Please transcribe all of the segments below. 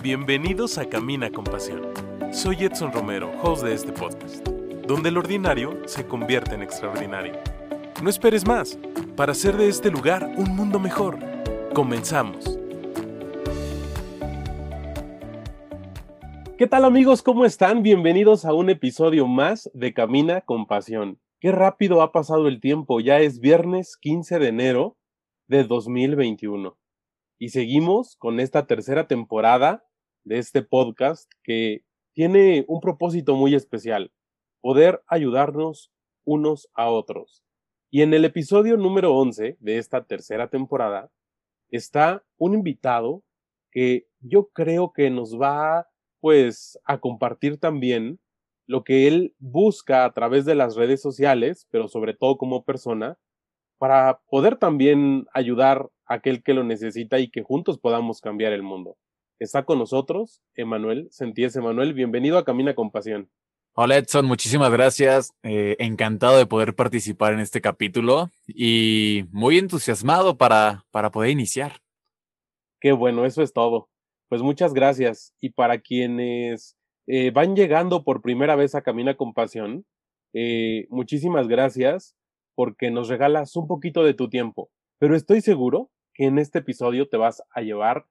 Bienvenidos a Camina con Pasión. Soy Edson Romero, host de este podcast, donde el ordinario se convierte en extraordinario. No esperes más para hacer de este lugar un mundo mejor. Comenzamos. ¿Qué tal amigos? ¿Cómo están? Bienvenidos a un episodio más de Camina con Pasión. Qué rápido ha pasado el tiempo, ya es viernes 15 de enero de 2021. Y seguimos con esta tercera temporada de este podcast que tiene un propósito muy especial, poder ayudarnos unos a otros. Y en el episodio número 11 de esta tercera temporada está un invitado que yo creo que nos va pues a compartir también lo que él busca a través de las redes sociales, pero sobre todo como persona, para poder también ayudar a aquel que lo necesita y que juntos podamos cambiar el mundo. Está con nosotros Emanuel Sentíes. Emanuel, bienvenido a Camina con Pasión. Hola Edson, muchísimas gracias. Eh, encantado de poder participar en este capítulo y muy entusiasmado para, para poder iniciar. Qué bueno, eso es todo. Pues muchas gracias. Y para quienes eh, van llegando por primera vez a Camina con Pasión, eh, muchísimas gracias porque nos regalas un poquito de tu tiempo. Pero estoy seguro que en este episodio te vas a llevar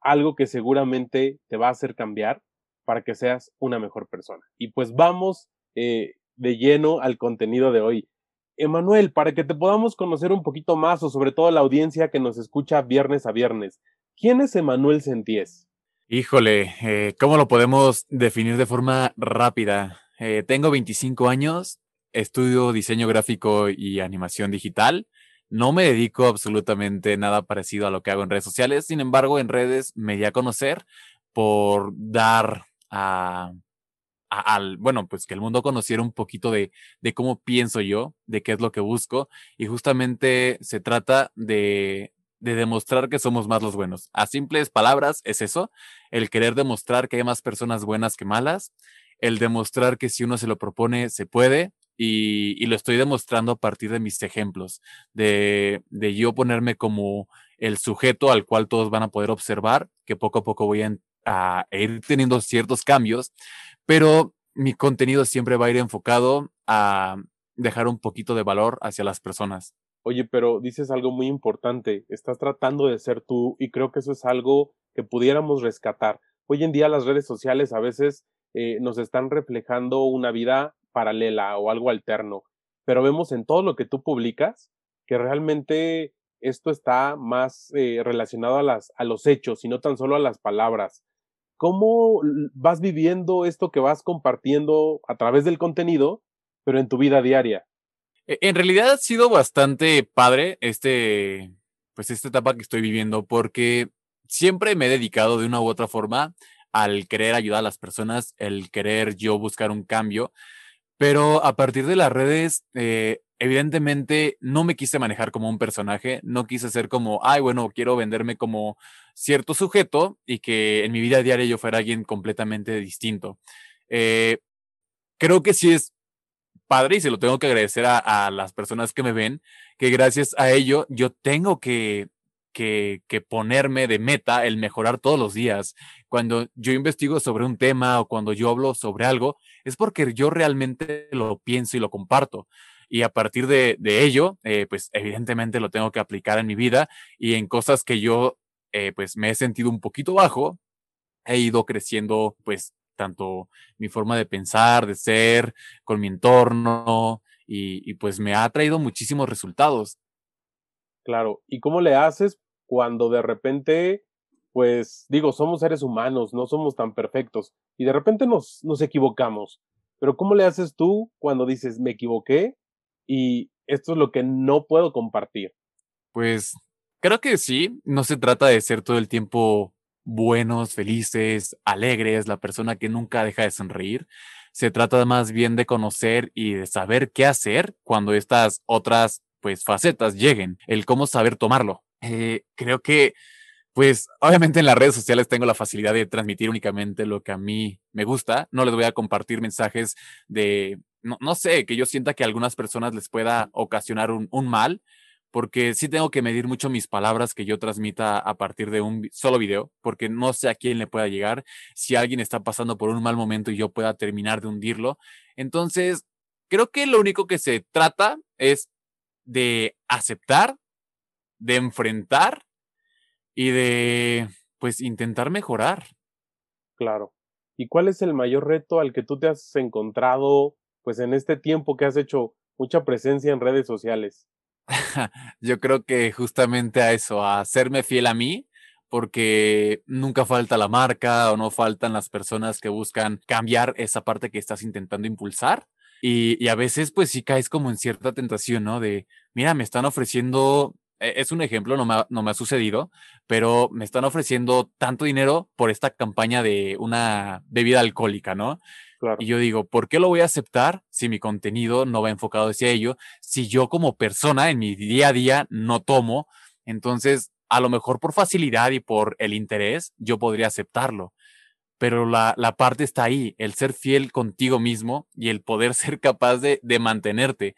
algo que seguramente te va a hacer cambiar para que seas una mejor persona. Y pues vamos eh, de lleno al contenido de hoy. Emanuel, para que te podamos conocer un poquito más o sobre todo la audiencia que nos escucha viernes a viernes, ¿quién es Emanuel Senties? Híjole, eh, ¿cómo lo podemos definir de forma rápida? Eh, tengo 25 años, estudio diseño gráfico y animación digital. No me dedico absolutamente nada parecido a lo que hago en redes sociales. Sin embargo, en redes me di a conocer por dar a, al, bueno, pues que el mundo conociera un poquito de, de cómo pienso yo, de qué es lo que busco. Y justamente se trata de, de demostrar que somos más los buenos. A simples palabras es eso, el querer demostrar que hay más personas buenas que malas, el demostrar que si uno se lo propone, se puede, y, lo estoy demostrando a partir de mis ejemplos, de, de, yo ponerme como el sujeto al cual todos van a poder observar, que poco a poco voy a, ir teniendo ciertos cambios, pero mi contenido siempre va a ir enfocado a dejar un poquito de valor hacia las personas. Oye, pero dices algo muy importante, estás tratando de ser tú y creo que eso es algo que pudiéramos rescatar. Hoy en día las redes sociales a veces eh, nos están reflejando una vida paralela o algo alterno, pero vemos en todo lo que tú publicas que realmente esto está más eh, relacionado a, las, a los hechos y no tan solo a las palabras. ¿Cómo vas viviendo esto que vas compartiendo a través del contenido, pero en tu vida diaria? E, en realidad ha sido bastante padre este, pues esta etapa que estoy viviendo porque siempre me he dedicado de una u otra forma al querer ayudar a las personas, el querer yo buscar un cambio. Pero a partir de las redes, eh, evidentemente no me quise manejar como un personaje, no quise ser como, ay, bueno, quiero venderme como cierto sujeto y que en mi vida diaria yo fuera alguien completamente distinto. Eh, creo que sí es padre y se lo tengo que agradecer a, a, las personas que me ven, que gracias a ello yo tengo que, que, ponerme de meta el mejorar todos los días. Cuando yo investigo sobre un tema o cuando yo hablo sobre algo, es porque yo realmente lo pienso y lo comparto. Y a partir de, de ello, eh, pues evidentemente lo tengo que aplicar en mi vida y en cosas que yo, eh, pues me he sentido un poquito bajo, he ido creciendo, pues tanto mi forma de pensar, de ser, con mi entorno, y pues me ha traído muchísimos resultados. Claro, ¿y cómo le haces cuando de repente, pues digo, somos seres humanos, no somos tan perfectos y de repente nos, nos equivocamos? Pero ¿cómo le haces tú cuando dices, me equivoqué y esto es lo que no puedo compartir? Pues creo que sí, no se trata de ser todo el tiempo buenos, felices, alegres, la persona que nunca deja de sonreír. Se trata más bien de conocer y de saber qué hacer cuando estas otras pues facetas lleguen, el cómo saber tomarlo. Eh, creo que pues obviamente en las redes sociales tengo la facilidad de transmitir únicamente lo que a mí me gusta. No les voy a compartir mensajes de, no, no sé, que yo sienta que a algunas personas les pueda ocasionar un, un mal, porque sí tengo que medir mucho mis palabras que yo transmita a partir de un solo video, porque no sé a quién le pueda llegar, si alguien está pasando por un mal momento y yo pueda terminar de hundirlo. Entonces, creo que lo único que se trata es de aceptar, de enfrentar y de, pues, intentar mejorar. Claro. ¿Y cuál es el mayor reto al que tú te has encontrado, pues, en este tiempo que has hecho mucha presencia en redes sociales? Yo creo que justamente a eso, a serme fiel a mí, porque nunca falta la marca o no faltan las personas que buscan cambiar esa parte que estás intentando impulsar. Y, a veces, pues sí caes como en cierta tentación, ¿no? De, mira, me están ofreciendo, e, es un ejemplo, no me, no me ha sucedido, pero me están ofreciendo tanto dinero por esta campaña de una bebida alcohólica, ¿no? Y yo digo, ¿por qué lo voy a aceptar si mi contenido no va enfocado hacia ello? Si yo como persona en mi día a día no tomo, entonces a lo mejor por facilidad y por el interés yo podría aceptarlo. Pero la, la parte está ahí, el ser fiel contigo mismo y el poder ser capaz de, de mantenerte.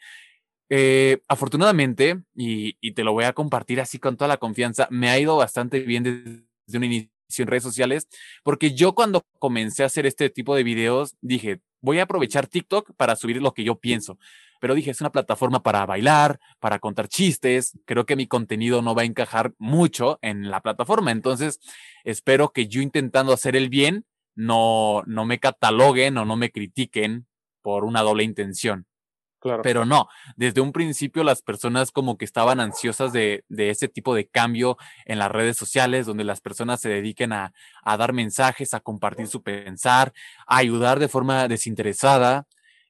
Eh, afortunadamente, y, y, te lo voy a compartir así con toda la confianza, me ha ido bastante bien desde un inicio en redes sociales, porque yo cuando comencé a hacer este tipo de videos dije, voy a aprovechar TikTok para subir lo que yo pienso. Pero dije, es una plataforma para bailar, para contar chistes. Creo que mi contenido no va a encajar mucho en la plataforma. Entonces, espero que yo intentando hacer el bien, no, no me cataloguen o no me critiquen por una doble intención. Pero no, desde un principio las personas como que estaban ansiosas de, de, ese tipo de cambio en las redes sociales, donde las personas se dediquen a, a dar mensajes, a compartir su pensar, a ayudar de forma desinteresada.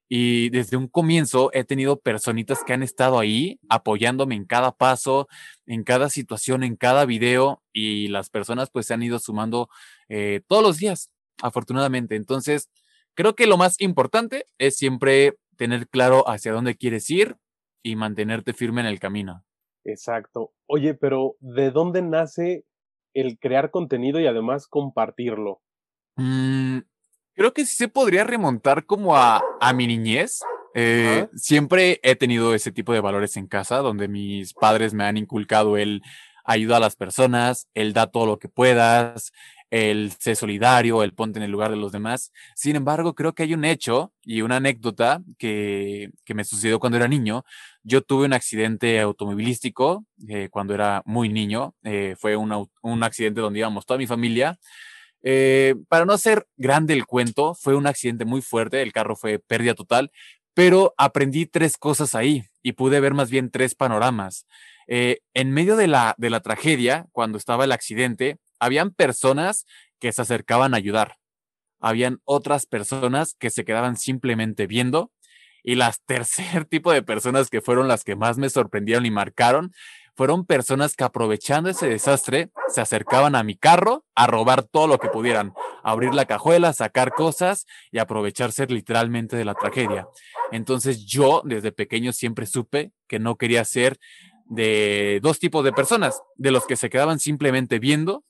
Y desde un comienzo he tenido personitas que han estado ahí apoyándome en cada paso, en cada situación, en cada video y las personas pues se han ido sumando eh, todos los días, afortunadamente. Entonces, creo que lo más importante es siempre tener claro hacia dónde quieres ir y mantenerte firme en el camino. Exacto. Oye, pero ¿de dónde nace el crear contenido y además compartirlo? Mm, creo que sí se podría remontar como a, a mi niñez. Eh, siempre he tenido ese tipo de valores en casa, donde mis padres me han inculcado el ayuda a las personas, el da todo lo que puedas, el ser solidario, el ponte en el lugar de los demás. Sin embargo, creo que hay un hecho y una anécdota que, que me sucedió cuando era niño. Yo tuve un accidente automovilístico eh, cuando era muy niño. Eh, fue un, un, accidente donde íbamos toda mi familia. Eh, para no hacer grande el cuento, fue un accidente muy fuerte. El carro fue pérdida total, pero aprendí tres cosas ahí y pude ver más bien tres panoramas. en medio de la, de la tragedia, cuando estaba el accidente, habían personas que se acercaban a ayudar. Habían otras personas que se quedaban simplemente viendo. Y las tercer tipo de personas que fueron las que más me sorprendieron y marcaron fueron personas que aprovechando ese desastre se acercaban a mi carro a robar todo lo que pudieran, abrir la cajuela, sacar cosas y aprovecharse literalmente de la tragedia. Entonces yo desde pequeño siempre supe que no quería ser de dos tipos de personas, de los que se quedaban simplemente viendo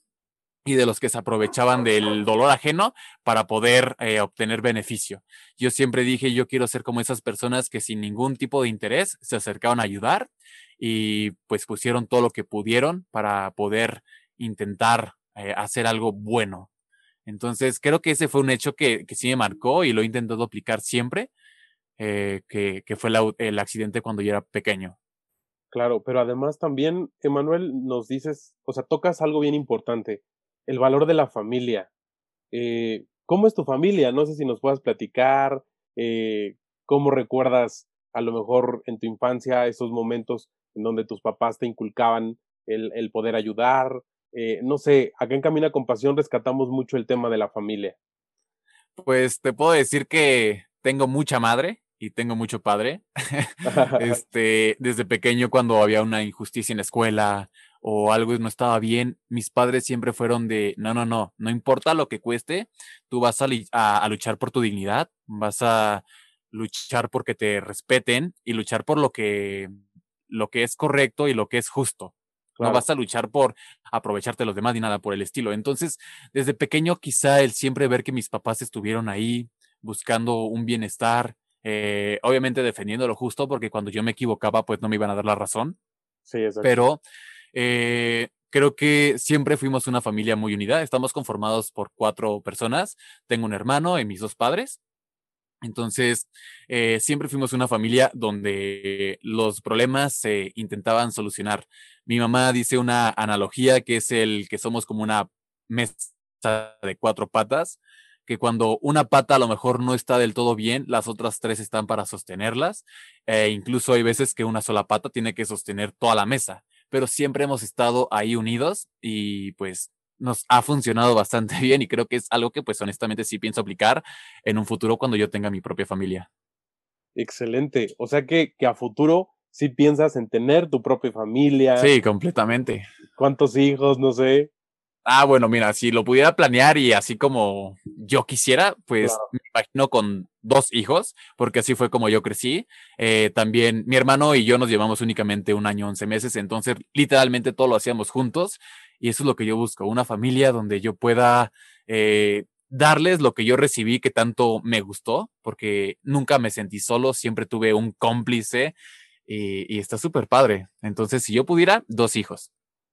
y de los que se aprovechaban del dolor ajeno para poder eh, obtener beneficio. Yo siempre dije, yo quiero ser como esas personas que sin ningún tipo de interés se acercaban a ayudar y pues pusieron todo lo que pudieron para poder intentar eh, hacer algo bueno. Entonces, creo que ese fue un hecho que, que sí me marcó y lo he intentado aplicar siempre, eh, que, que, fue el accidente cuando yo era pequeño. Claro, pero además también, Emanuel, nos dices, o sea, tocas algo bien importante el valor de la familia. Eh, ¿Cómo es tu familia? No sé si nos puedas platicar, eh, cómo recuerdas a lo mejor en tu infancia esos momentos en donde tus papás te inculcaban el, el poder ayudar. Eh, no sé, acá en Camina con Pasión rescatamos mucho el tema de la familia. Pues te puedo decir que tengo mucha madre y tengo mucho padre. este, desde pequeño cuando había una injusticia en la escuela o algo no estaba bien, mis padres siempre fueron de, no, no, no, no importa lo que cueste, tú vas a, luchar por tu dignidad, vas a luchar porque te respeten y luchar por lo que, lo que es correcto y lo que es justo. No vas a luchar por aprovecharte de los demás ni nada por el estilo. Entonces, desde pequeño, quizá el siempre ver que mis papás estuvieron ahí buscando un bienestar, eh, obviamente defendiendo lo justo, porque cuando yo me equivocaba, pues no me iban a dar la razón Sí, exacto. Pero eh, creo que siempre fuimos una familia muy unida. Estamos conformados por cuatro personas. Tengo un hermano y mis dos padres. Entonces, eh, siempre fuimos una familia donde los problemas se intentaban solucionar. Mi mamá dice una analogía que es el que somos como una mesa de cuatro patas, que cuando una pata a lo mejor no está del todo bien, las otras tres están para sostenerlas. E incluso hay veces que una sola pata tiene que sostener toda la mesa, pero siempre hemos estado ahí unidos y pues nos ha funcionado bastante bien y creo que es algo que pues honestamente sí pienso aplicar en un futuro cuando yo tenga mi propia familia. Excelente. O sea que, que a futuro sí piensas en tener tu propia familia. Sí, completamente. ¿Cuántos hijos? No sé. Ah, bueno, mira, si lo pudiera planear y así como yo quisiera, pues me imagino con dos hijos, porque así fue como yo crecí. Eh, también mi hermano y yo nos llevamos únicamente un año, once meses, entonces literalmente todo lo hacíamos juntos y eso es lo que yo busco, una familia donde yo pueda eh, darles lo que yo recibí que tanto me gustó, porque nunca me sentí solo, siempre tuve un cómplice y, y está súper padre. Entonces, si yo pudiera, dos hijos.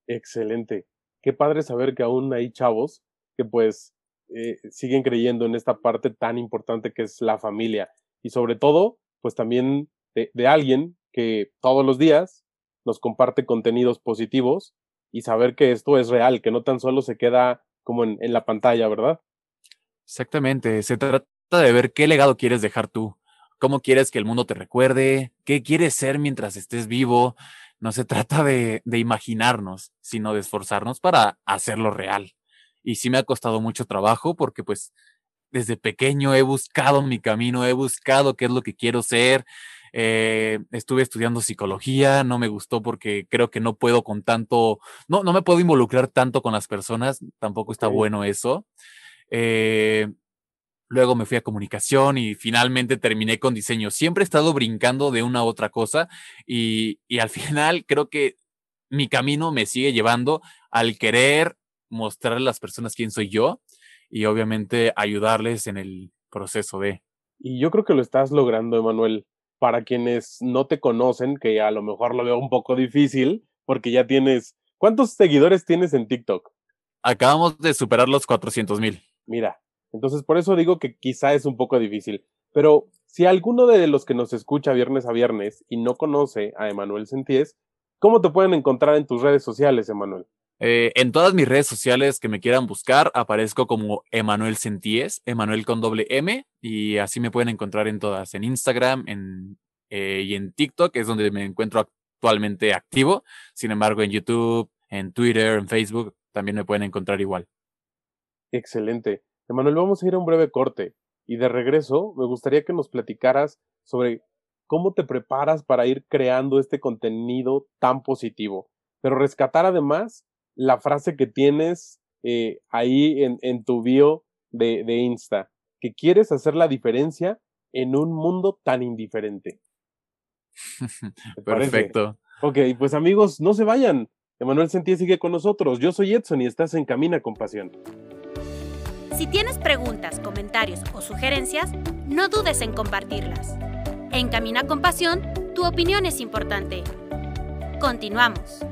Excelente. Qué padre saber que aún hay chavos que pues eh, siguen creyendo en esta parte tan importante que es la familia y sobre todo pues también de, alguien que todos los días nos comparte contenidos positivos y saber que esto es real, que no tan solo se queda como en la pantalla, ¿verdad? Exactamente, se trata de ver qué legado quieres dejar tú, cómo quieres que el mundo te recuerde, qué quieres ser mientras estés vivo. No se trata de, de imaginarnos, sino de esforzarnos para hacerlo real. Y sí me ha costado mucho trabajo porque pues desde pequeño he buscado mi camino, he buscado qué es lo que quiero ser, eh, estuve estudiando psicología, no me gustó porque creo que no puedo con tanto, no, no me puedo involucrar tanto con las personas, tampoco está bueno eso. Eh, luego me fui a comunicación y finalmente terminé con diseño. Siempre he estado brincando de una a otra cosa y, y al final creo que mi camino me sigue llevando al querer mostrarle a las personas quién soy yo y obviamente ayudarles en el proceso de. Y yo creo que lo estás logrando, Emanuel para quienes no te conocen, que a lo mejor lo veo un poco difícil, porque ya tienes, ¿cuántos seguidores tienes en TikTok? Acabamos de superar los 400 mil. Mira, entonces por eso digo que quizá es un poco difícil, pero si alguno de los que nos escucha viernes a viernes y no conoce a Emanuel Senties, ¿cómo te pueden encontrar en tus redes sociales, Emanuel? Eh, en todas mis redes sociales que me quieran buscar, aparezco como Emanuel Senties, Emanuel con doble M, y así me pueden encontrar en todas, en Instagram en, eh, y en TikTok, es donde me encuentro actualmente activo. Sin embargo, en YouTube, en Twitter, en Facebook, también me pueden encontrar igual. Excelente. Emanuel, vamos a ir a un breve corte y de regreso me gustaría que nos platicaras sobre cómo te preparas para ir creando este contenido tan positivo, pero rescatar además la frase que tienes eh, ahí en, en, tu bio de, de Insta, que quieres hacer la diferencia en un mundo tan indiferente. Perfecto. Ok, pues amigos, no se vayan. Emanuel Sentí sigue con nosotros. Yo soy Edson y estás en Camina con Pasión. Si tienes preguntas, comentarios o sugerencias, no dudes en compartirlas. En Camina con Pasión, tu opinión es importante. Continuamos.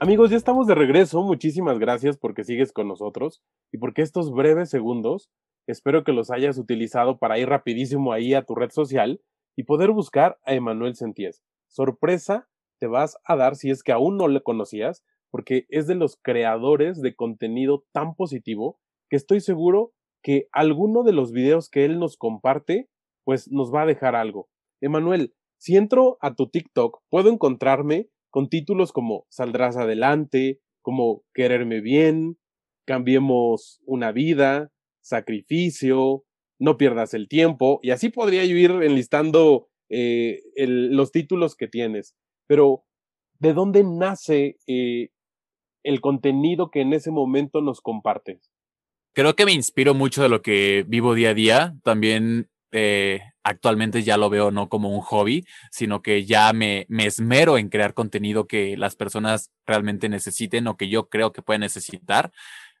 Amigos, ya estamos de regreso. Muchísimas gracias porque sigues con nosotros y porque estos breves segundos espero que los hayas utilizado para ir rapidísimo ahí a tu red social y poder buscar a Emanuel Senties. Sorpresa te vas a dar si es que aún no le conocías, porque es de los creadores de contenido tan positivo que estoy seguro que alguno de los videos que él nos comparte, pues nos va a dejar algo. Emanuel, si entro a tu TikTok, puedo encontrarme con títulos como Saldrás adelante, como Quererme bien, Cambiemos una vida, Sacrificio, No pierdas el tiempo, y así podría yo ir enlistando eh, los títulos que tienes. Pero, ¿de dónde nace eh, el contenido que en ese momento nos compartes? Creo que me inspiro mucho de lo que vivo día a día. También eh, actualmente ya lo veo no como un hobby, sino que ya me, me esmero en crear contenido que las personas realmente necesiten o que yo creo que pueden necesitar.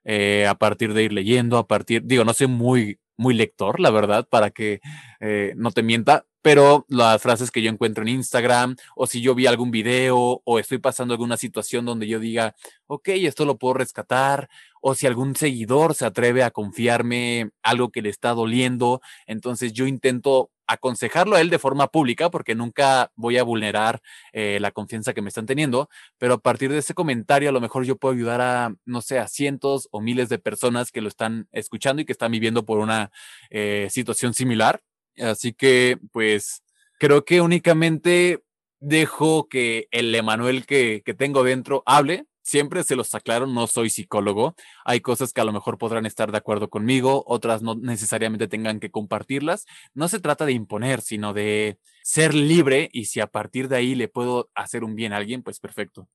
Eh, a partir de ir leyendo, a partir, digo, no soy muy, muy lector, la verdad, para que eh, no te mienta, pero las frases que yo encuentro en Instagram o si yo vi algún video o estoy pasando alguna situación donde yo diga, ok, esto lo puedo rescatar o si algún seguidor se atreve a confiarme algo que le está doliendo, entonces yo intento aconsejarlo a él de forma pública porque nunca voy a vulnerar eh, la confianza que me están teniendo, pero a partir de ese comentario a lo mejor yo puedo ayudar a, no sé, a cientos o miles de personas que lo están escuchando y que están viviendo por una eh, situación similar. Así que, pues, creo que únicamente dejo que el Emanuel que, que tengo dentro hable Siempre se los aclaro, no soy psicólogo. Hay cosas que a lo mejor podrán estar de acuerdo conmigo, otras no necesariamente tengan que compartirlas. No se trata de imponer, sino de ser libre y si a partir de ahí le puedo hacer un bien a alguien, pues perfecto.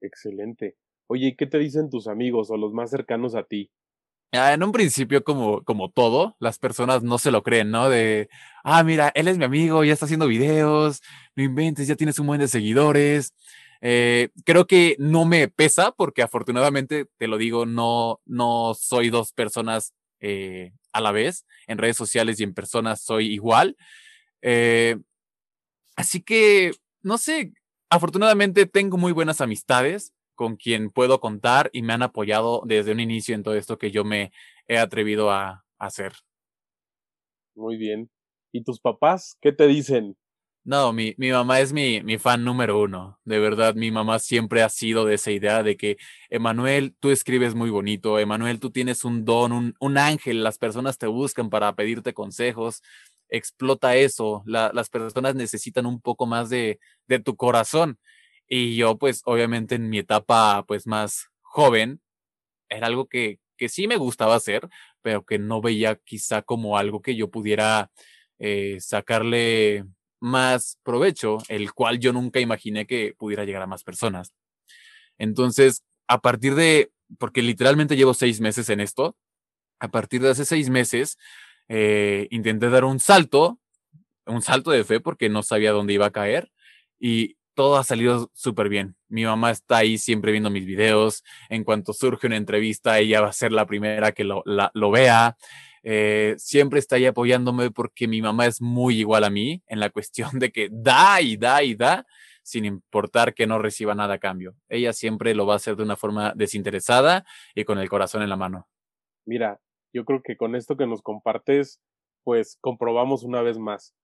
Excelente. Oye, ¿qué te dicen tus amigos o los más cercanos a ti? Ah, en un principio, como, como todo, las personas no se lo creen, ¿no? De, ah, mira, él es mi amigo, ya está haciendo videos, no inventes, ya tienes un buen de seguidores. Eh, creo que no me pesa porque afortunadamente, te lo digo, no, no soy dos personas eh, a la vez. En redes sociales y en personas soy igual. Eh, así que, no sé, afortunadamente tengo muy buenas amistades con quien puedo contar y me han apoyado desde un inicio en todo esto que yo me he atrevido a hacer. Muy bien. ¿Y tus papás qué te dicen? No, mi, mi mamá es mi, mi fan número uno. De verdad, mi mamá siempre ha sido de esa idea de que, Emanuel, tú escribes muy bonito, Emanuel, tú tienes un don, un, un ángel, las personas te buscan para pedirte consejos, explota eso, las personas necesitan un poco más de, de tu corazón. Y yo, pues, obviamente en mi etapa, pues, más joven, era algo que, que sí me gustaba hacer, pero que no veía quizá como algo que yo pudiera eh, sacarle más provecho, el cual yo nunca imaginé que pudiera llegar a más personas. Entonces, a partir de, porque literalmente llevo seis meses en esto, a partir de hace seis meses, eh, intenté dar un salto, un salto de fe porque no sabía dónde iba a caer y todo ha salido súper bien. Mi mamá está ahí siempre viendo mis videos. En cuanto surge una entrevista, ella va a ser la primera que lo, vea. Eh, siempre está ahí apoyándome porque mi mamá es muy igual a mí en la cuestión de que da y da y da sin importar que no reciba nada a cambio. Ella siempre lo va a hacer de una forma desinteresada y con el corazón en la mano. Mira, yo creo que con esto que nos compartes, pues comprobamos una vez más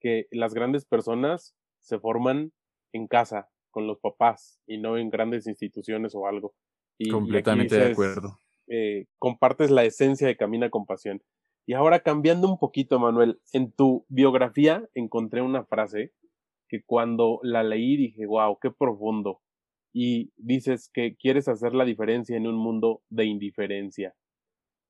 que las grandes personas se forman en casa, con los papás, y no en grandes instituciones o algo. Y, Completamente de acuerdo. Eh, compartes la esencia de Camina con Pasión. Y ahora cambiando un poquito, Manuel, en tu biografía encontré una frase que cuando la leí dije, wow, qué profundo. Y dices que quieres hacer la diferencia en un mundo de indiferencia.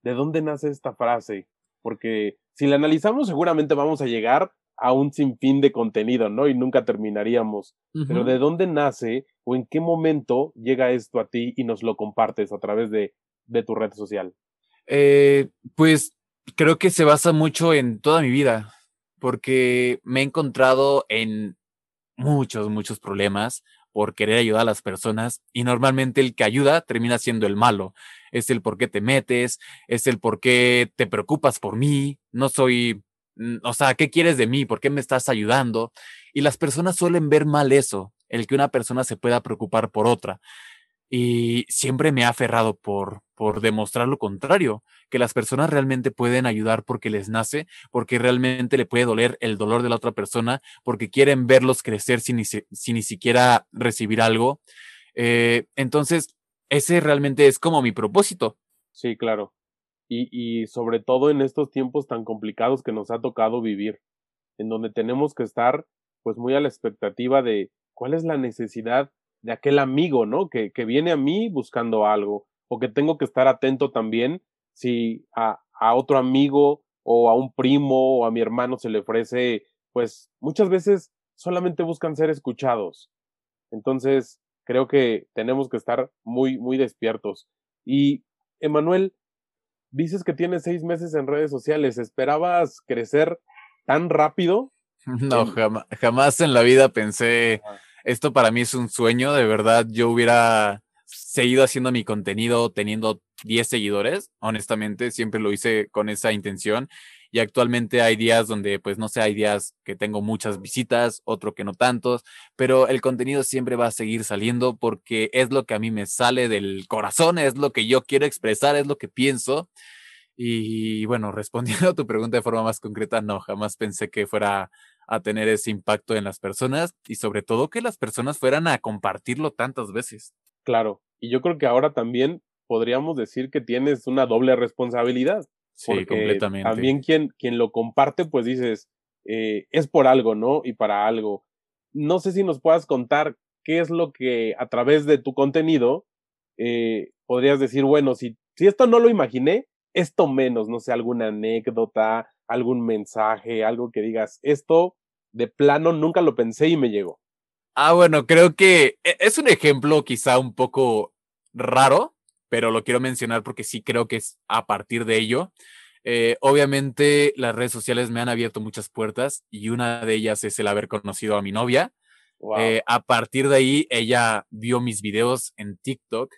¿De dónde nace esta frase? Porque si la analizamos seguramente vamos a llegar a un sinfín de contenido, ¿no? Y nunca terminaríamos. Pero ¿de dónde nace o en qué momento llega esto a ti y nos lo compartes a través de de tu red social? Eh, pues creo que se basa mucho en toda mi vida, porque me he encontrado en muchos, muchos problemas por querer ayudar a las personas y normalmente el que ayuda termina siendo el malo. Es el por qué te metes, es el por qué te preocupas por mí, no soy, o sea, ¿qué quieres de mí? ¿Por qué me estás ayudando? Y las personas suelen ver mal eso, el que una persona se pueda preocupar por otra. Y siempre me ha aferrado por, por demostrar lo contrario, que las personas realmente pueden ayudar porque les nace, porque realmente le puede doler el dolor de la otra persona, porque quieren verlos crecer sin ni, ni siquiera recibir algo. Eh, entonces, ese realmente es como mi propósito. Sí, claro. Y, sobre todo en estos tiempos tan complicados que nos ha tocado vivir, en donde tenemos que estar pues muy a la expectativa de cuál es la necesidad de aquel amigo, ¿no? Que, que viene a mí buscando algo, o que tengo que estar atento también si a, a otro amigo o a un primo o a mi hermano se le ofrece, pues muchas veces solamente buscan ser escuchados. Entonces, creo que tenemos que estar muy, muy despiertos. Y, Emanuel, dices que tienes seis meses en redes sociales. ¿Esperabas crecer tan rápido? No, jamás, jamás en la vida pensé esto para mí es un sueño, de verdad. Yo hubiera seguido haciendo mi contenido teniendo 10 seguidores, honestamente, siempre lo hice con esa intención y actualmente hay días donde, pues no sé, hay días que tengo muchas visitas, otro que no tantos, pero el contenido siempre va a seguir saliendo porque es lo que a mí me sale del corazón, es lo que yo quiero expresar, es lo que pienso. Y bueno, respondiendo a tu pregunta de forma más concreta, no, jamás pensé que fuera a tener ese impacto en las personas y sobre todo que las personas fueran a compartirlo tantas veces. Claro, y yo creo que ahora también podríamos decir que tienes una doble responsabilidad. Sí, completamente. También quien, quien lo comparte, pues dices, eh, es por algo, ¿no? Y para algo. No sé si nos puedas contar qué es lo que a través de tu contenido eh, podrías decir, bueno, si, si esto no lo imaginé, esto menos, no sé, alguna anécdota, algún mensaje, algo que digas, esto de plano nunca lo pensé y me llegó. Ah, bueno, creo que e, es un ejemplo quizá un poco raro, pero lo quiero mencionar porque sí creo que es a partir de ello. Eh, obviamente las redes sociales me han abierto muchas puertas y una de ellas es el haber conocido a mi novia. Eh, a partir de ahí, ella vio mis videos en TikTok,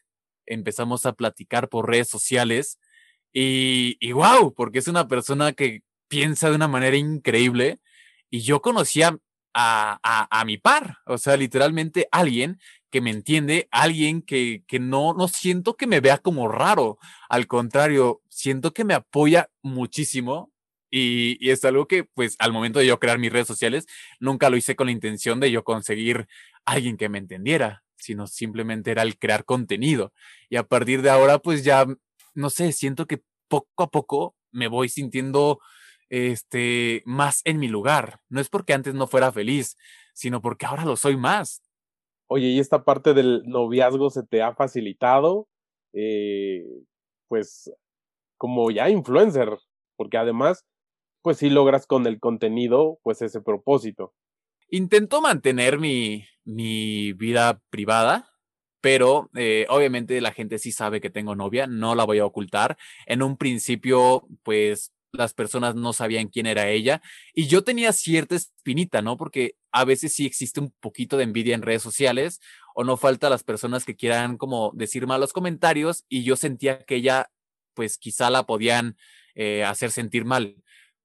empezamos a platicar por redes sociales y, y wow, porque es una persona que piensa de una manera increíble y yo conocía a, a, a mi par, o sea, literalmente alguien que me entiende, alguien que, que no, no siento que me vea como raro. Al contrario, siento que me apoya muchísimo y, es algo que, pues, al momento de yo crear mis redes sociales, nunca lo hice con la intención de yo conseguir alguien que me entendiera, sino simplemente era el crear contenido. Y a partir de ahora, pues ya, no sé, siento que poco a poco me voy sintiendo este más en mi lugar. No es porque antes no fuera feliz, sino porque ahora lo soy más. Oye, ¿y esta parte del noviazgo se te ha facilitado? Eh, pues como ya influencer, porque además, pues sí logras con el contenido, pues ese propósito. Intento mantener mi, mi vida privada, pero eh, obviamente la gente sí sabe que tengo novia, no la voy a ocultar. En un principio, pues las personas no sabían quién era ella y yo tenía cierta espinita, ¿no? Porque a veces sí existe un poquito de envidia en redes sociales o no falta las personas que quieran como decir malos comentarios y yo sentía que ella pues quizá la podían eh, hacer sentir mal.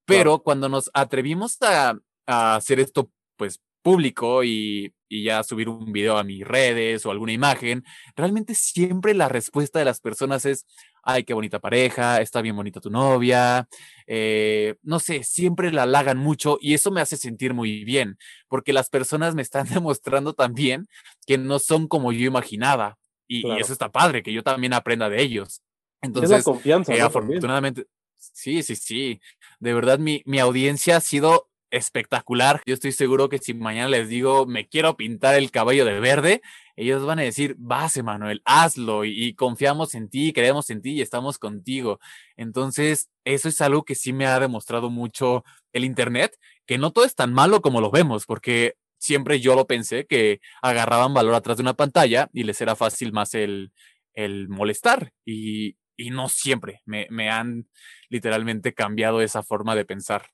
Pero cuando nos atrevimos a, a hacer esto pues público y, y, ya subir un video a mis redes o alguna imagen, realmente siempre la respuesta de las personas es, ay, qué bonita pareja, está bien bonita tu novia, eh, no sé, siempre la halagan mucho y eso me hace sentir muy bien, porque las personas me están demostrando también que no son como yo imaginaba y, claro. y eso está padre, que yo también aprenda de ellos. Entonces, es la confianza. Eh, ¿no? Afortunadamente, sí, sí, sí, de verdad mi, mi audiencia ha sido espectacular. Yo estoy seguro que si mañana les digo me quiero pintar el cabello de verde, ellos van a decir, vas, Emanuel, hazlo y, y, confiamos en ti, creemos en ti y estamos contigo. Entonces, eso es algo que sí me ha demostrado mucho el Internet, que no todo es tan malo como lo vemos, porque siempre yo lo pensé que agarraban valor atrás de una pantalla y les era fácil más el, el molestar y, y no siempre me, me han literalmente cambiado esa forma de pensar.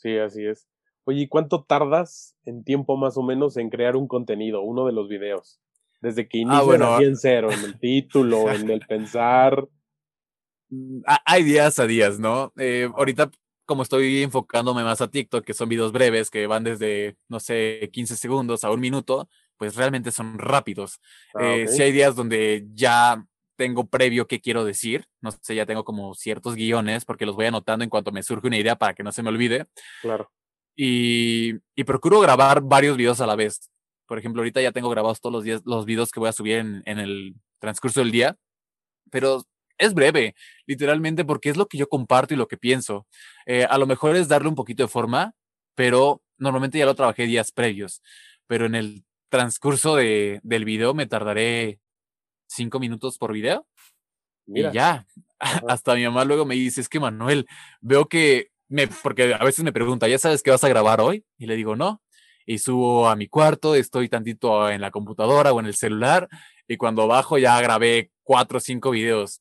Sí, así es. Oye, ¿y cuánto tardas en tiempo más o menos en crear un contenido, uno de los videos? Desde que inicia ah, bueno. así en cero, en el título, en el pensar. Mm, hay días a días, ¿no? Eh, ahorita, como estoy enfocándome más a TikTok, que son videos breves, que van desde, no sé, 15 segundos a un minuto, pues realmente son rápidos. Ah, eh, hay días donde ya tengo previo qué quiero decir. No sé, ya tengo como ciertos guiones porque los voy anotando en cuanto me surge una idea para que no se me olvide. Claro. Y, y procuro grabar varios videos a la vez. Por ejemplo, ahorita ya tengo grabados todos los días los videos que voy a subir en, en el transcurso del día. Pero es breve, literalmente, porque es lo que yo comparto y lo que pienso. Eh, a lo mejor es darle un poquito de forma, pero normalmente ya lo trabajé días previos. Pero en el transcurso de, del video me tardaré cinco minutos por video. Mira. Y ya, Ajá. hasta mi mamá luego me dice, es que Manuel, veo que, me, porque a veces me pregunta, ¿ya sabes qué vas a grabar hoy? Y le digo, no. Y subo a mi cuarto, estoy tantito en la computadora o en el celular, y cuando bajo ya grabé cuatro o cinco videos.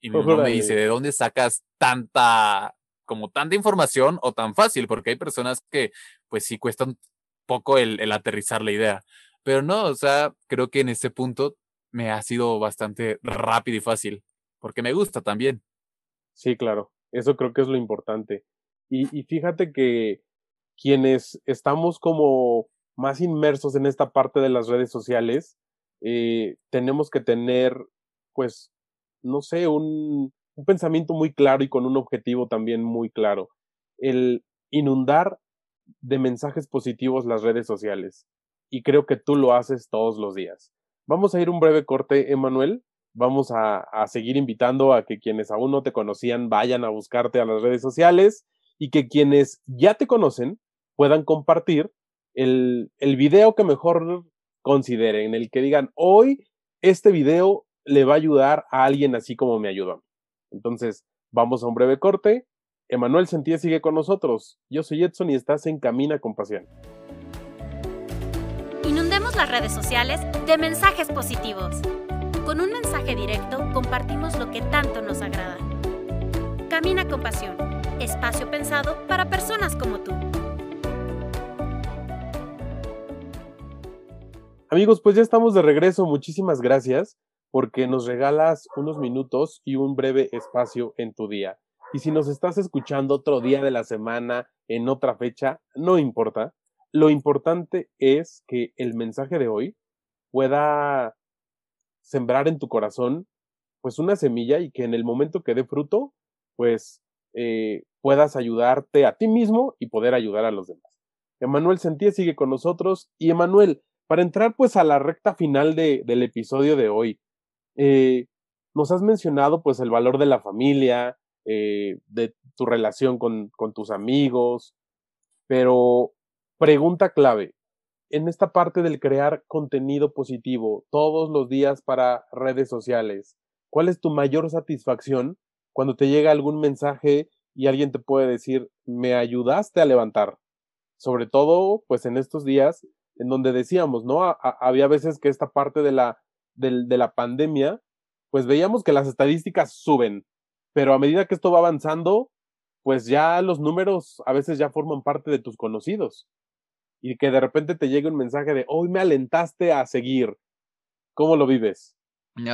Y mi mamá me dice, ¿de dónde sacas tanta, como tanta información o tan fácil? Porque hay personas que, pues sí, cuestan poco el, el aterrizar la idea. Pero no, o sea, creo que en ese punto me ha sido bastante rápido y fácil, porque me gusta también. Sí, claro, eso creo que es lo importante. Y, fíjate que quienes estamos como más inmersos en esta parte de las redes sociales, eh, tenemos que tener, pues, no sé, un, un pensamiento muy claro y con un objetivo también muy claro. El inundar de mensajes positivos las redes sociales. Y creo que tú lo haces todos los días. Vamos a ir un breve corte, Emanuel. Vamos a, seguir invitando a que quienes aún no te conocían vayan a buscarte a las redes sociales y que quienes ya te conocen puedan compartir el, el video que mejor consideren, el que digan, hoy este video le va a ayudar a alguien así como me ayudó. Entonces, vamos a un breve corte. Emanuel Sentía sigue con nosotros. Yo soy Edson y estás en Camina con Pasión. Las redes sociales de mensajes positivos. Con un mensaje directo compartimos lo que tanto nos agrada. Camina con Pasión, espacio pensado para personas como tú. Amigos, pues ya estamos de regreso. Muchísimas gracias porque nos regalas unos minutos y un breve espacio en tu día. Y si nos estás escuchando otro día de la semana, en otra fecha, no importa. Lo importante es que el mensaje de hoy pueda sembrar en tu corazón pues una semilla y que en el momento que dé fruto, pues eh, puedas ayudarte a ti mismo y poder ayudar a los demás. Emanuel Sentía sigue con nosotros y Emanuel, para entrar pues a la recta final de, del episodio de hoy, eh, nos has mencionado pues el valor de la familia, eh, de tu relación con, con tus amigos, pero pregunta clave, en esta parte del crear contenido positivo todos los días para redes sociales, ¿cuál es tu mayor satisfacción cuando te llega algún mensaje y alguien te puede decir, me ayudaste a levantar? Sobre todo, pues en estos días en donde decíamos, ¿no? había veces que esta parte de la, de la pandemia pues veíamos que las estadísticas suben, pero a medida que esto va avanzando, pues ya los números a veces ya forman parte de tus conocidos. Y que de repente te llegue un mensaje de, hoy me alentaste a seguir. ¿Cómo lo vives?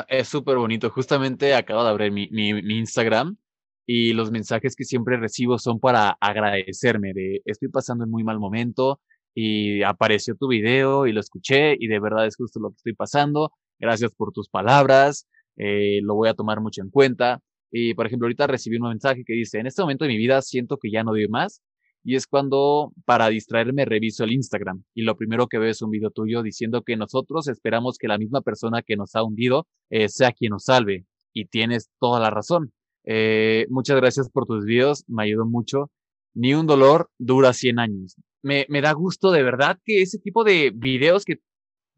Es súper bonito. Justamente acabo de abrir mi, mi, mi, Instagram y los mensajes que siempre recibo son para agradecerme de estoy pasando un muy mal momento y apareció tu video y lo escuché y de verdad es justo lo que estoy pasando. Gracias por tus palabras. Eh, lo voy a tomar mucho en cuenta. Y, por ejemplo, ahorita recibí un mensaje que dice, en este momento de mi vida siento que ya no doy más. Y es cuando, para distraerme, reviso el Instagram. Y lo primero que veo es un video tuyo diciendo que nosotros esperamos que la misma persona que nos ha hundido eh, sea quien nos salve. Y tienes toda la razón. Eh, muchas gracias por tus videos, me ayudó mucho. Ni un dolor dura 100 años. Me, me da gusto de verdad que ese tipo de videos que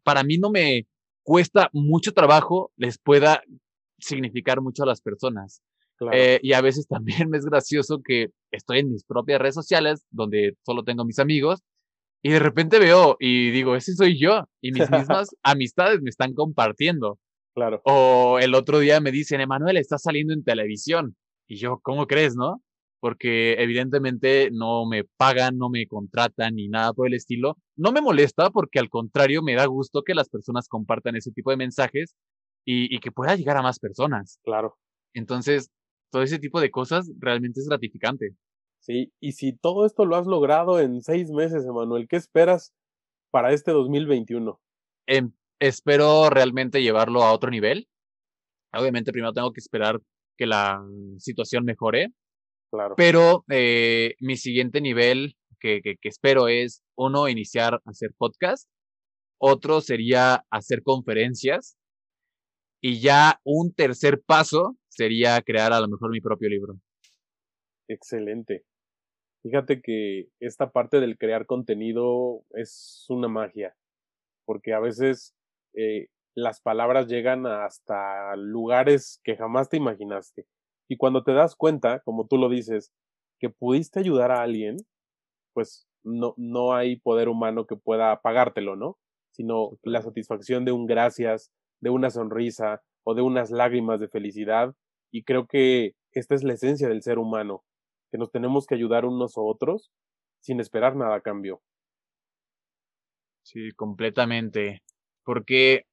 para mí no me, cuesta mucho trabajo les pueda significar mucho a las personas. Eh, y a veces también me es gracioso que estoy en mis propias redes sociales, donde solo tengo mis amigos, y de repente veo y digo, ese soy yo, y mis mismas amistades me están compartiendo. Claro. O el otro día me dicen, Emanuel, estás saliendo en televisión. Y yo, ¿cómo crees, no? porque evidentemente no me pagan, no me contratan ni nada por el estilo. No me molesta porque al contrario me da gusto que las personas compartan ese tipo de mensajes y, que pueda llegar a más personas. Claro. Entonces, todo ese tipo de cosas realmente es gratificante. Sí, y si todo esto lo has logrado en seis meses, Emanuel, ¿qué esperas para este 2021? Em, espero realmente llevarlo a otro nivel. Obviamente primero tengo que esperar que la situación mejore, pero eh, mi siguiente nivel que, que, espero es, uno, iniciar a hacer podcast, otro sería hacer conferencias, y ya un tercer paso sería crear a lo mejor mi propio libro. Excelente. Fíjate que esta parte del crear contenido es una magia, porque a veces eh, las palabras llegan hasta lugares que jamás te imaginaste. Y cuando te das cuenta, como tú lo dices, que pudiste ayudar a alguien, pues no, no hay poder humano que pueda pagártelo, ¿no? Sino la satisfacción de un gracias, de una sonrisa o de unas lágrimas de felicidad. Y creo que esta es la esencia del ser humano, que nos tenemos que ayudar unos a otros sin esperar nada a cambio. Sí, completamente. Porque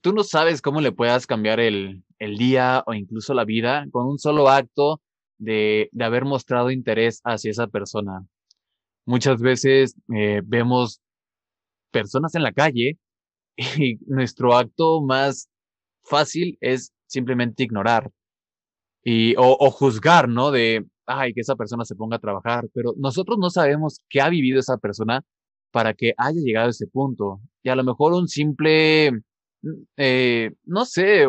tú no sabes cómo le puedas cambiar el, el día o incluso la vida con un solo acto de, de haber mostrado interés hacia esa persona. Muchas veces eh, vemos personas en la calle y nuestro acto más fácil es simplemente ignorar y, o, o juzgar, ¿no? De, ay, que esa persona se ponga a trabajar, pero nosotros no sabemos qué ha vivido esa persona para que haya llegado a ese punto. Y a lo mejor un simple, eh, no sé,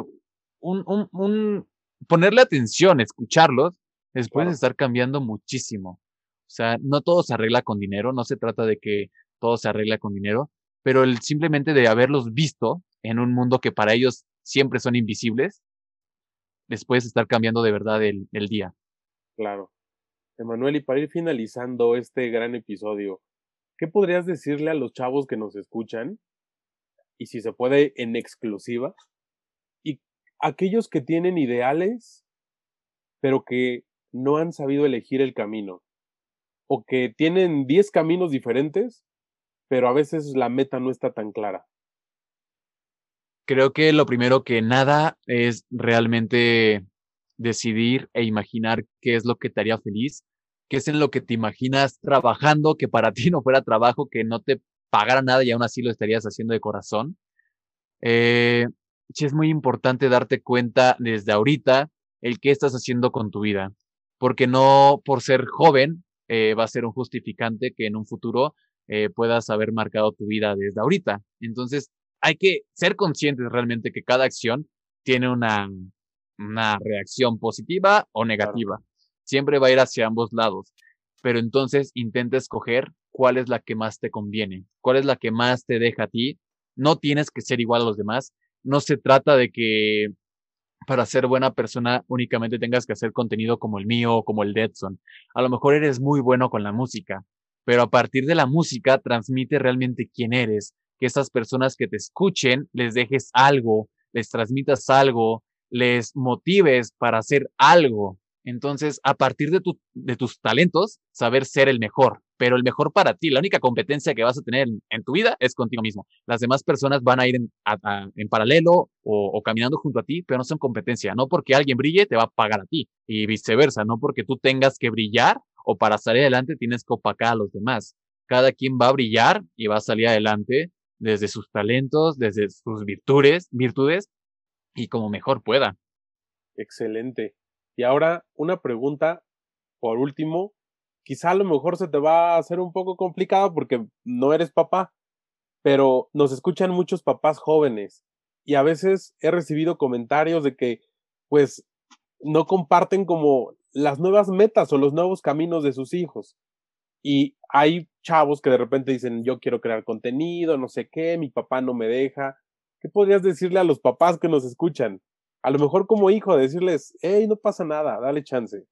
un, un, un, ponerle atención, escucharlos, les puede estar cambiando muchísimo. O sea, no todo se arregla con dinero, no se trata de que todo se arregla con dinero, pero el simplemente de haberlos visto en un mundo que para ellos siempre son invisibles, les puedes estar cambiando de verdad el, el día. Claro. Emanuel, y para ir finalizando este gran episodio, ¿qué podrías decirle a los chavos que nos escuchan? Y si se puede, en exclusiva. Y aquellos que tienen ideales, pero que no han sabido elegir el camino. O que tienen 10 caminos diferentes, pero a veces la meta no está tan clara. Creo que lo primero que nada es realmente decidir e imaginar qué es lo que te haría feliz, qué es en lo que te imaginas trabajando, que para ti no fuera trabajo, que no te pagara nada y aún así lo estarías haciendo de corazón. Eh, sí es muy importante darte cuenta desde ahorita el qué estás haciendo con tu vida, porque no por ser joven eh, va a ser un justificante que en un futuro eh, puedas haber marcado tu vida desde ahorita. Entonces, hay que ser conscientes realmente que cada acción tiene una, una reacción positiva o negativa. Siempre va a ir hacia ambos lados. Pero entonces intenta escoger cuál es la que más te conviene, cuál es la que más te deja a ti. No tienes que ser igual a los demás. No se trata de que para ser buena persona únicamente tengas que hacer contenido como el mío o como el de Edson. A lo mejor eres muy bueno con la música, pero a partir de la música transmite realmente quién eres, que esas personas que te escuchen les dejes algo, les transmitas algo, les motives para hacer algo. Entonces, a partir de, tu, de tus talentos, saber ser el mejor, pero el mejor para ti. La única competencia que vas a tener en, tu vida es contigo mismo. Las demás personas van a ir en, en paralelo o, o, caminando junto a ti, pero no son competencia. No porque alguien brille te va a pagar a ti y viceversa. No porque tú tengas que brillar o para salir adelante tienes que opacar a los demás. Cada quien va a brillar y va a salir adelante desde sus talentos, desde sus virtudes, virtudes y como mejor pueda. Excelente. Y ahora una pregunta, por último, quizá a lo mejor se te va a hacer un poco complicado porque no eres papá, pero nos escuchan muchos papás jóvenes y a veces he recibido comentarios de que pues no comparten como las nuevas metas o los nuevos caminos de sus hijos. Y hay chavos que de repente dicen, yo quiero crear contenido, no sé qué, mi papá no me deja. ¿Qué podrías decirle a los papás que nos escuchan? A lo mejor como hijo, decirles, hey, no pasa nada, dale chance.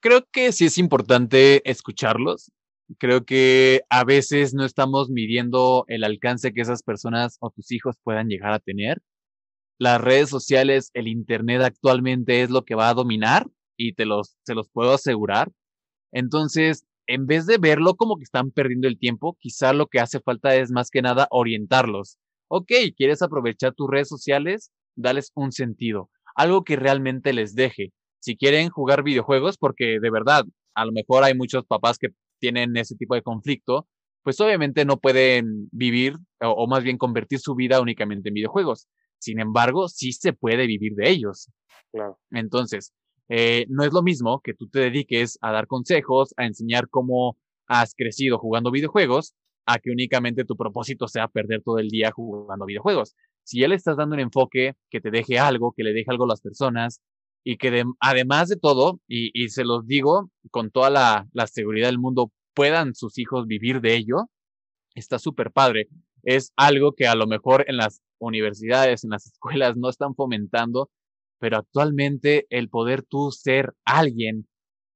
Creo que sí es importante escucharlos. Creo que a veces no estamos midiendo el alcance que esas personas o tus hijos puedan llegar a tener. Las redes sociales, el Internet actualmente es lo que va a dominar y te los, se los puedo asegurar. Entonces, en vez de verlo como que están perdiendo el tiempo, quizá lo que hace falta es más que nada orientarlos. Ok, ¿quieres aprovechar tus redes sociales? Dales un sentido, algo que realmente les deje. Si quieren jugar videojuegos, porque de verdad, a lo mejor hay muchos papás que tienen ese tipo de conflicto, pues obviamente no pueden vivir o, o más bien convertir su vida únicamente en videojuegos. Sin embargo, sí se puede vivir de ellos. Claro. Entonces, eh, no es lo mismo que tú te dediques a dar consejos, a enseñar cómo has crecido jugando videojuegos, a que únicamente tu propósito sea perder todo el día jugando videojuegos. Si ya le estás dando un enfoque que te deje algo, que le deje algo a las personas y que de, además de todo, y, y, se los digo con toda la, la seguridad del mundo, puedan sus hijos vivir de ello, está súper padre. Es algo que a lo mejor en las universidades, en las escuelas no están fomentando, pero actualmente el poder tú ser alguien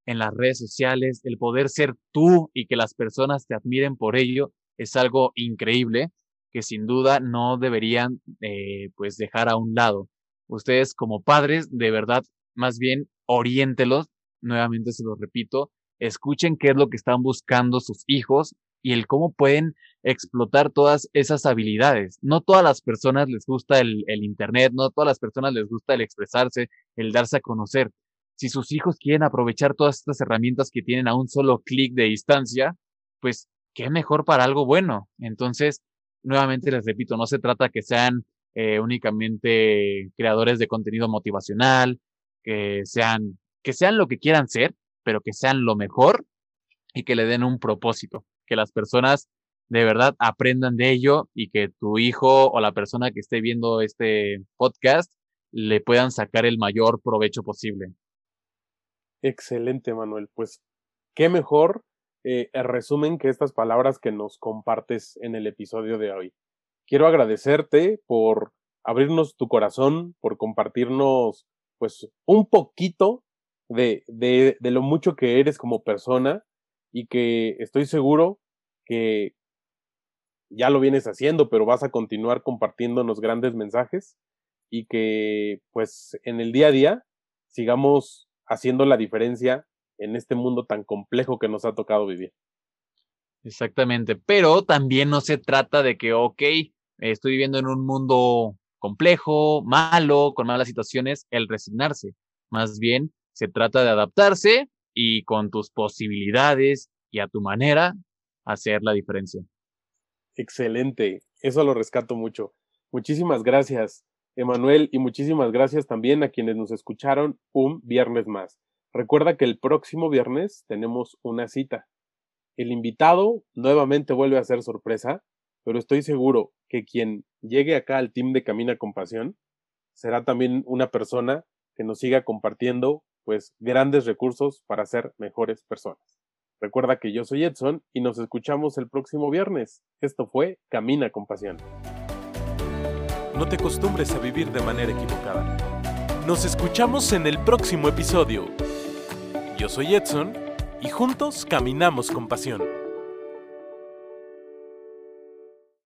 en las redes sociales, el poder ser tú y que las personas te admiren por ello, es algo increíble que sin duda no deberían eh, pues dejar a un lado. Ustedes como padres, de verdad, más bien oriéntelos, nuevamente se los repito, escuchen qué es lo que están buscando sus hijos y el cómo pueden explotar todas esas habilidades. No todas las personas les gusta el, Internet, no todas las personas les gusta el expresarse, el darse a conocer, si sus hijos quieren aprovechar todas estas herramientas que tienen a un solo clic de distancia, pues qué mejor para algo bueno. Entonces, nuevamente les repito, no se trata que sean eh, únicamente creadores de contenido motivacional, que sean, que sean lo que quieran ser, pero que sean lo mejor y que le den un propósito, que las personas de verdad aprendan de ello y que tu hijo o la persona que esté viendo este podcast le puedan sacar el mayor provecho posible. Excelente, Manuel. Pues qué mejor eh, resumen que estas palabras que nos compartes en el episodio de hoy. Quiero agradecerte por abrirnos tu corazón, por compartirnos pues un poquito de, de, de lo mucho que eres como persona y que estoy seguro que ya lo vienes haciendo, pero vas a continuar compartiéndonos grandes mensajes y que pues en el día a día sigamos haciendo la diferencia en este mundo tan complejo que nos ha tocado vivir. Exactamente, pero también no se trata de que, ok, estoy viviendo en un mundo complejo, malo, con malas situaciones, el resignarse. Más bien, se trata de adaptarse y con tus posibilidades y a tu manera hacer la diferencia. Excelente, eso lo rescato mucho. Muchísimas gracias, Emanuel, y muchísimas gracias también a quienes nos escucharon un viernes más. Recuerda que el próximo viernes tenemos una cita. El invitado nuevamente vuelve a ser sorpresa, pero estoy seguro que quien llegue acá al team de Camina con Pasión será también una persona que nos siga compartiendo pues grandes recursos para ser mejores personas. Recuerda que yo soy Edson y nos escuchamos el próximo viernes. Esto fue Camina con Pasión. No te acostumbres a vivir de manera equivocada. Nos escuchamos en el próximo episodio. Yo soy Edson y juntos caminamos con pasión.